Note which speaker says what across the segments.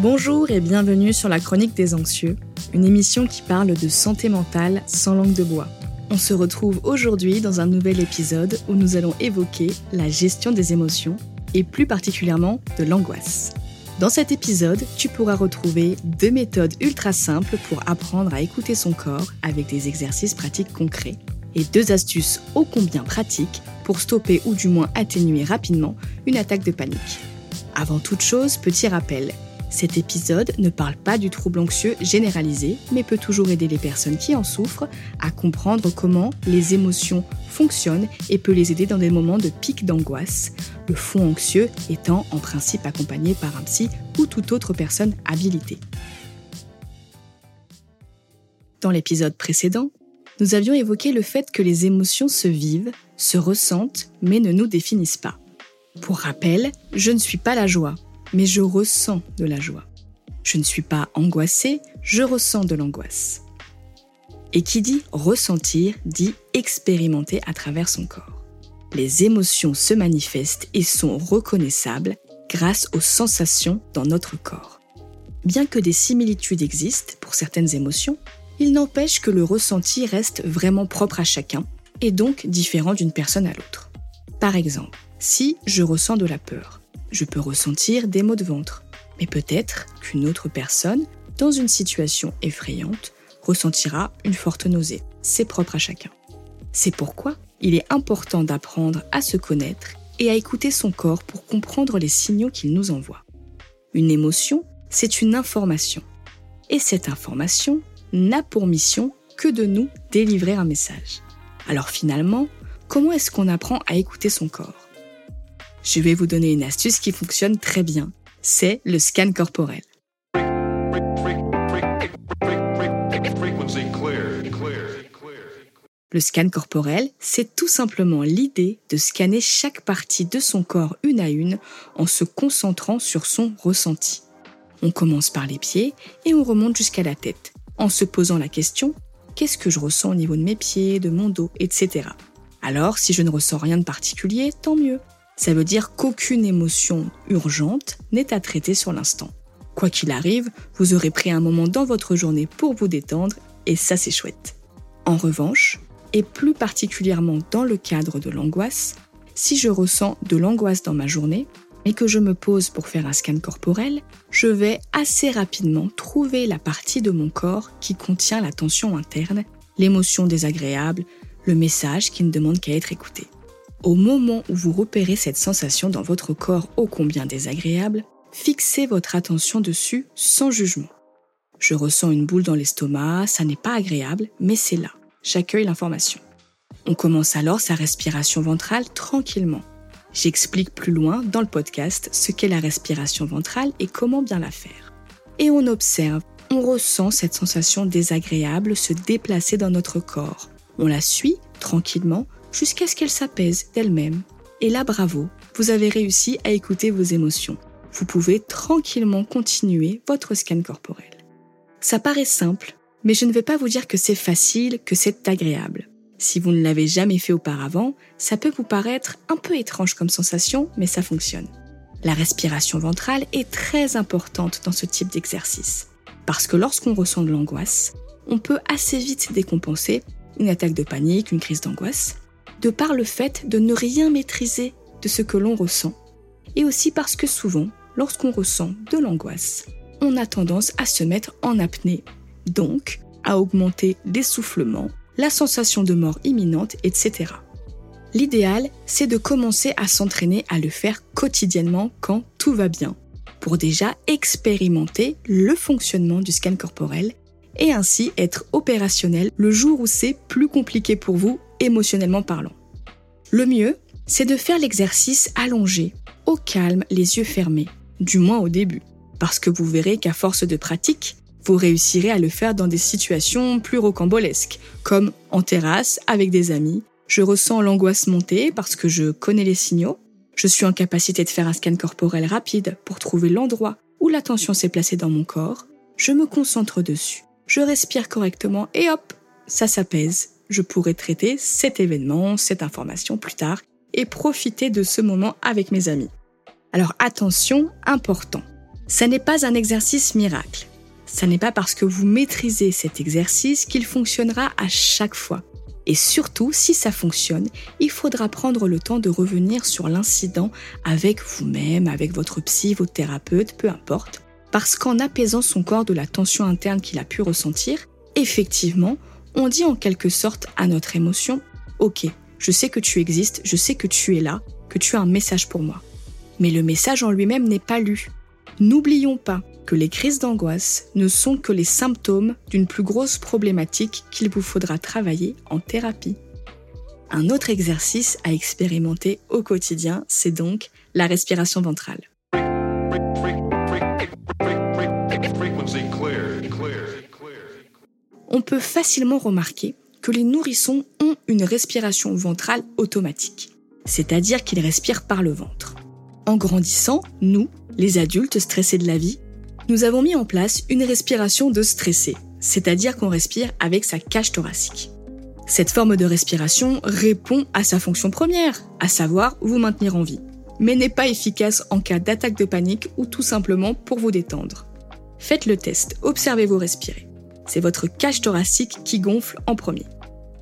Speaker 1: Bonjour et bienvenue sur la Chronique des Anxieux, une émission qui parle de santé mentale sans langue de bois. On se retrouve aujourd'hui dans un nouvel épisode où nous allons évoquer la gestion des émotions et plus particulièrement de l'angoisse. Dans cet épisode, tu pourras retrouver deux méthodes ultra simples pour apprendre à écouter son corps avec des exercices pratiques concrets deux astuces ô combien pratiques pour stopper ou du moins atténuer rapidement une attaque de panique. Avant toute chose, petit rappel, cet épisode ne parle pas du trouble anxieux généralisé, mais peut toujours aider les personnes qui en souffrent à comprendre comment les émotions fonctionnent et peut les aider dans des moments de pic d'angoisse, le fond anxieux étant en principe accompagné par un psy ou toute autre personne habilitée. Dans l'épisode précédent, nous avions évoqué le fait que les émotions se vivent, se ressentent, mais ne nous définissent pas. Pour rappel, je ne suis pas la joie, mais je ressens de la joie. Je ne suis pas angoissée, je ressens de l'angoisse. Et qui dit ressentir dit expérimenter à travers son corps. Les émotions se manifestent et sont reconnaissables grâce aux sensations dans notre corps. Bien que des similitudes existent pour certaines émotions, il n'empêche que le ressenti reste vraiment propre à chacun et donc différent d'une personne à l'autre. Par exemple, si je ressens de la peur, je peux ressentir des maux de ventre. Mais peut-être qu'une autre personne, dans une situation effrayante, ressentira une forte nausée. C'est propre à chacun. C'est pourquoi il est important d'apprendre à se connaître et à écouter son corps pour comprendre les signaux qu'il nous envoie. Une émotion, c'est une information. Et cette information n'a pour mission que de nous délivrer un message. Alors finalement, comment est-ce qu'on apprend à écouter son corps? Je vais vous donner une astuce qui fonctionne très bien. C'est le scan corporel. Le scan corporel, c'est tout simplement l'idée de scanner chaque partie de son corps une à une en se concentrant sur son ressenti. On commence par les pieds et on remonte jusqu'à la tête, en se posant la question qu'est-ce que je ressens au niveau de mes pieds, de mon dos, etc. Alors, si je ne ressens rien de particulier, tant mieux. Ça veut dire qu'aucune émotion urgente n'est à traiter sur l'instant. Quoi qu'il arrive, vous aurez pris un moment dans votre journée pour vous détendre et ça c'est chouette. En revanche, et plus particulièrement dans le cadre de l'angoisse, si je ressens de l'angoisse dans ma journée et que je me pose pour faire un scan corporel, je vais assez rapidement trouver la partie de mon corps qui contient la tension interne, l'émotion désagréable, le message qui ne demande qu'à être écouté. Au moment où vous repérez cette sensation dans votre corps ô combien désagréable, fixez votre attention dessus sans jugement. Je ressens une boule dans l'estomac, ça n'est pas agréable, mais c'est là. J'accueille l'information. On commence alors sa respiration ventrale tranquillement. J'explique plus loin dans le podcast ce qu'est la respiration ventrale et comment bien la faire. Et on observe, on ressent cette sensation désagréable se déplacer dans notre corps. On la suit tranquillement jusqu'à ce qu'elle s'apaise d'elle-même. Et là, bravo, vous avez réussi à écouter vos émotions. Vous pouvez tranquillement continuer votre scan corporel. Ça paraît simple, mais je ne vais pas vous dire que c'est facile, que c'est agréable. Si vous ne l'avez jamais fait auparavant, ça peut vous paraître un peu étrange comme sensation, mais ça fonctionne. La respiration ventrale est très importante dans ce type d'exercice. Parce que lorsqu'on ressent de l'angoisse, on peut assez vite décompenser une attaque de panique, une crise d'angoisse, de par le fait de ne rien maîtriser de ce que l'on ressent, et aussi parce que souvent, lorsqu'on ressent de l'angoisse, on a tendance à se mettre en apnée, donc à augmenter l'essoufflement, la sensation de mort imminente, etc. L'idéal, c'est de commencer à s'entraîner à le faire quotidiennement quand tout va bien, pour déjà expérimenter le fonctionnement du scan corporel et ainsi être opérationnel le jour où c'est plus compliqué pour vous émotionnellement parlant. Le mieux, c'est de faire l'exercice allongé, au calme, les yeux fermés, du moins au début, parce que vous verrez qu'à force de pratique, vous réussirez à le faire dans des situations plus rocambolesques, comme en terrasse, avec des amis. Je ressens l'angoisse monter parce que je connais les signaux. Je suis en capacité de faire un scan corporel rapide pour trouver l'endroit où la tension s'est placée dans mon corps. Je me concentre dessus. Je respire correctement et hop, ça s'apaise je pourrai traiter cet événement, cette information plus tard et profiter de ce moment avec mes amis. Alors attention, important. Ça n'est pas un exercice miracle. Ça n'est pas parce que vous maîtrisez cet exercice qu'il fonctionnera à chaque fois. Et surtout, si ça fonctionne, il faudra prendre le temps de revenir sur l'incident avec vous-même, avec votre psy, votre thérapeute, peu importe. Parce qu'en apaisant son corps de la tension interne qu'il a pu ressentir, effectivement, on dit en quelque sorte à notre émotion, ok, je sais que tu existes, je sais que tu es là, que tu as un message pour moi. Mais le message en lui-même n'est pas lu. N'oublions pas les crises d'angoisse ne sont que les symptômes d'une plus grosse problématique qu'il vous faudra travailler en thérapie. Un autre exercice à expérimenter au quotidien, c'est donc la respiration ventrale. On peut facilement remarquer que les nourrissons ont une respiration ventrale automatique, c'est-à-dire qu'ils respirent par le ventre. En grandissant, nous, les adultes stressés de la vie, nous avons mis en place une respiration de stressé, c'est-à-dire qu'on respire avec sa cage thoracique. Cette forme de respiration répond à sa fonction première, à savoir vous maintenir en vie, mais n'est pas efficace en cas d'attaque de panique ou tout simplement pour vous détendre. Faites le test, observez-vous respirer. C'est votre cage thoracique qui gonfle en premier.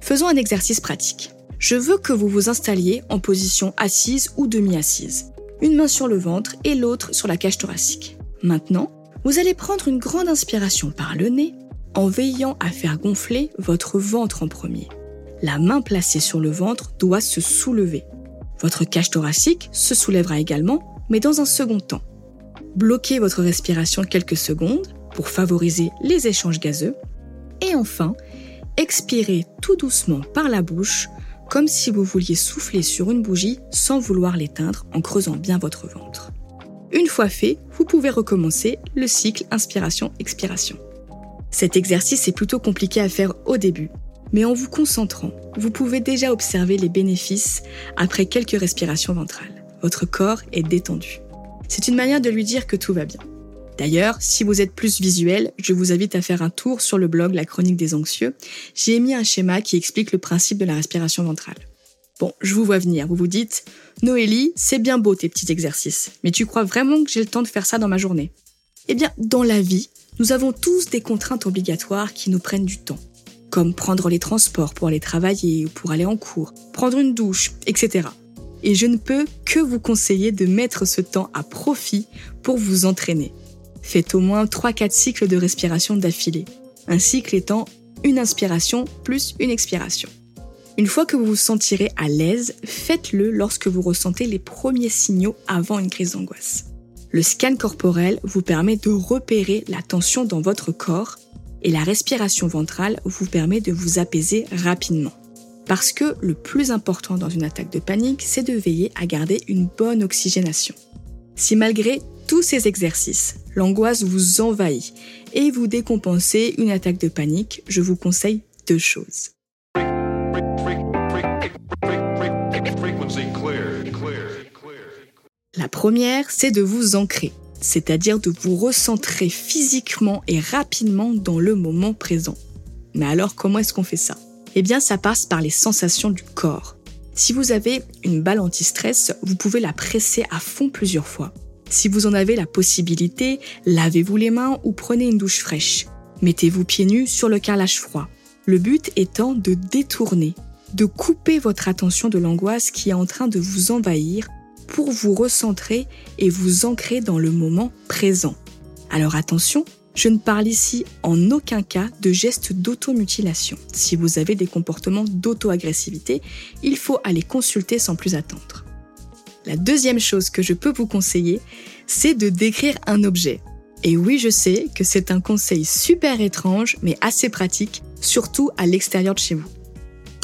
Speaker 1: Faisons un exercice pratique. Je veux que vous vous installiez en position assise ou demi-assise, une main sur le ventre et l'autre sur la cage thoracique. Maintenant, vous allez prendre une grande inspiration par le nez en veillant à faire gonfler votre ventre en premier. La main placée sur le ventre doit se soulever. Votre cage thoracique se soulèvera également, mais dans un second temps. Bloquez votre respiration quelques secondes pour favoriser les échanges gazeux. Et enfin, expirez tout doucement par la bouche, comme si vous vouliez souffler sur une bougie sans vouloir l'éteindre en creusant bien votre ventre. Une fois fait, vous pouvez recommencer le cycle inspiration-expiration. Cet exercice est plutôt compliqué à faire au début, mais en vous concentrant, vous pouvez déjà observer les bénéfices après quelques respirations ventrales. Votre corps est détendu. C'est une manière de lui dire que tout va bien. D'ailleurs, si vous êtes plus visuel, je vous invite à faire un tour sur le blog La Chronique des Anxieux. J'ai mis un schéma qui explique le principe de la respiration ventrale. Bon, je vous vois venir, vous vous dites, Noélie, c'est bien beau tes petits exercices, mais tu crois vraiment que j'ai le temps de faire ça dans ma journée? Eh bien, dans la vie, nous avons tous des contraintes obligatoires qui nous prennent du temps, comme prendre les transports pour aller travailler ou pour aller en cours, prendre une douche, etc. Et je ne peux que vous conseiller de mettre ce temps à profit pour vous entraîner. Faites au moins 3-4 cycles de respiration d'affilée. Un cycle étant une inspiration plus une expiration. Une fois que vous vous sentirez à l'aise, faites-le lorsque vous ressentez les premiers signaux avant une crise d'angoisse. Le scan corporel vous permet de repérer la tension dans votre corps et la respiration ventrale vous permet de vous apaiser rapidement. Parce que le plus important dans une attaque de panique, c'est de veiller à garder une bonne oxygénation. Si malgré tous ces exercices, l'angoisse vous envahit et vous décompensez une attaque de panique, je vous conseille deux choses. Première, c'est de vous ancrer, c'est-à-dire de vous recentrer physiquement et rapidement dans le moment présent. Mais alors, comment est-ce qu'on fait ça? Eh bien, ça passe par les sensations du corps. Si vous avez une balle anti-stress, vous pouvez la presser à fond plusieurs fois. Si vous en avez la possibilité, lavez-vous les mains ou prenez une douche fraîche. Mettez-vous pieds nus sur le carrelage froid. Le but étant de détourner, de couper votre attention de l'angoisse qui est en train de vous envahir pour vous recentrer et vous ancrer dans le moment présent. Alors attention, je ne parle ici en aucun cas de gestes d'automutilation. Si vous avez des comportements d'auto-agressivité, il faut aller consulter sans plus attendre. La deuxième chose que je peux vous conseiller, c'est de décrire un objet. Et oui, je sais que c'est un conseil super étrange, mais assez pratique, surtout à l'extérieur de chez vous.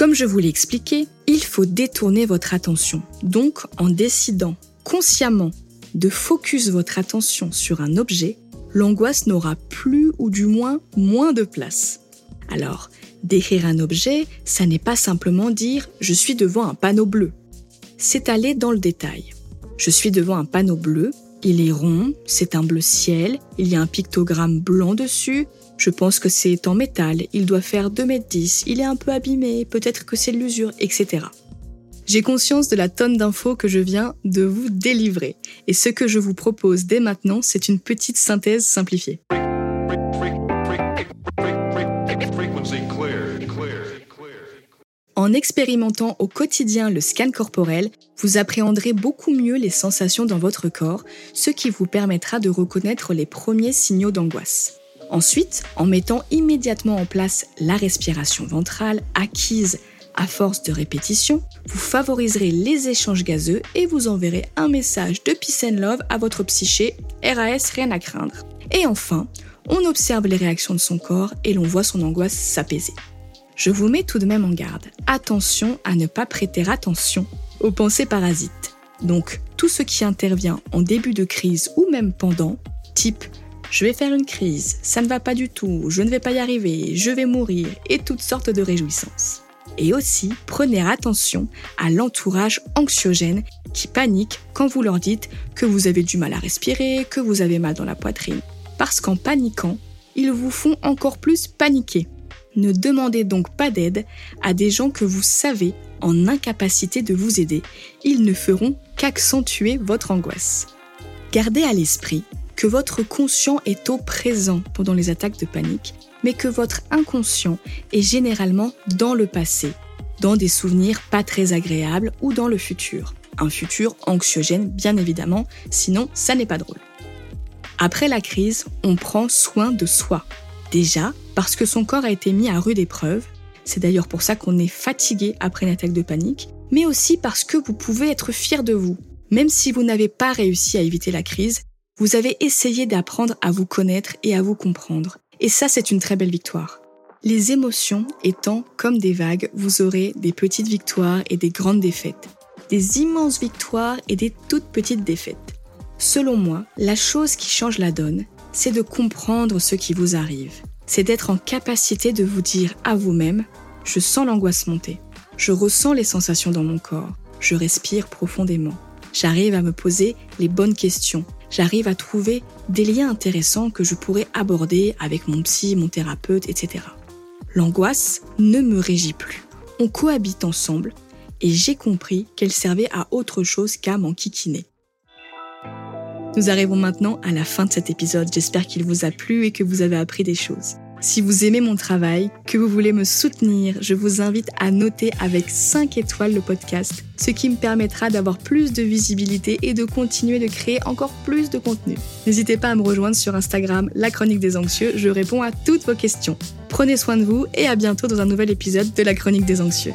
Speaker 1: Comme je vous l'ai expliqué, il faut détourner votre attention. Donc, en décidant consciemment de focus votre attention sur un objet, l'angoisse n'aura plus ou du moins moins de place. Alors, décrire un objet, ça n'est pas simplement dire je suis devant un panneau bleu. C'est aller dans le détail. Je suis devant un panneau bleu, il est rond, c'est un bleu ciel, il y a un pictogramme blanc dessus, Je pense que c'est en métal, il doit faire 2m10, il est un peu abîmé, peut-être que c'est l'usure, etc. J'ai conscience de la tonne d'infos que je viens de vous délivrer, et ce que je vous propose dès maintenant, c'est une petite synthèse simplifiée. En expérimentant au quotidien le scan corporel, vous appréhenderez beaucoup mieux les sensations dans votre corps, ce qui vous permettra de reconnaître les premiers signaux d'angoisse. Ensuite, en mettant immédiatement en place la respiration ventrale acquise à force de répétition, vous favoriserez les échanges gazeux et vous enverrez un message de peace and love à votre psyché, RAS rien à craindre. Et enfin, on observe les réactions de son corps et l'on voit son angoisse s'apaiser je vous mets tout de même en garde. Attention à ne pas prêter attention aux pensées parasites. Donc, tout ce qui intervient en début de crise ou même pendant, type je vais faire une crise, ça ne va pas du tout, je ne vais pas y arriver, je vais mourir, et toutes sortes de réjouissances. Et aussi, prenez attention à l'entourage anxiogène qui panique quand vous leur dites que vous avez du mal à respirer, que vous avez mal dans la poitrine. Parce qu'en paniquant, ils vous font encore plus paniquer. Ne demandez donc pas d'aide à des gens que vous savez en incapacité de vous aider. Ils ne feront qu'accentuer votre angoisse. Gardez à l'esprit que votre conscient est au présent pendant les attaques de panique, mais que votre inconscient est généralement dans le passé, dans des souvenirs pas très agréables ou dans le futur. Un futur anxiogène, bien évidemment, sinon ça n'est pas drôle. Après la crise, on prend soin de soi. Déjà, parce que son corps a été mis à rude épreuve. C'est d'ailleurs pour ça qu'on est fatigué après une attaque de panique, mais aussi parce que vous pouvez être fier de vous. Même si vous n'avez pas réussi à éviter la crise, vous avez essayé d'apprendre à vous connaître et à vous comprendre. Et ça, c'est une très belle victoire. Les émotions étant comme des vagues, vous aurez des petites victoires et des grandes défaites. Des immenses victoires et des toutes petites défaites. Selon moi, la chose qui change la donne, c'est de comprendre ce qui vous arrive c'est d'être en capacité de vous dire à vous-même, je sens l'angoisse monter, je ressens les sensations dans mon corps, je respire profondément, j'arrive à me poser les bonnes questions, j'arrive à trouver des liens intéressants que je pourrais aborder avec mon psy, mon thérapeute, etc. L'angoisse ne me régit plus. On cohabite ensemble et j'ai compris qu'elle servait à autre chose qu'à m'enquiquiner. Nous arrivons maintenant à la fin de cet épisode. J'espère qu'il vous a plu et que vous avez appris des choses. Si vous aimez mon travail, que vous voulez me soutenir, je vous invite à noter avec 5 étoiles le podcast, ce qui me permettra d'avoir plus de visibilité et de continuer de créer encore plus de contenu. N'hésitez pas à me rejoindre sur Instagram, la chronique des anxieux, je réponds à toutes vos questions. Prenez soin de vous et à bientôt dans un nouvel épisode de la chronique des anxieux.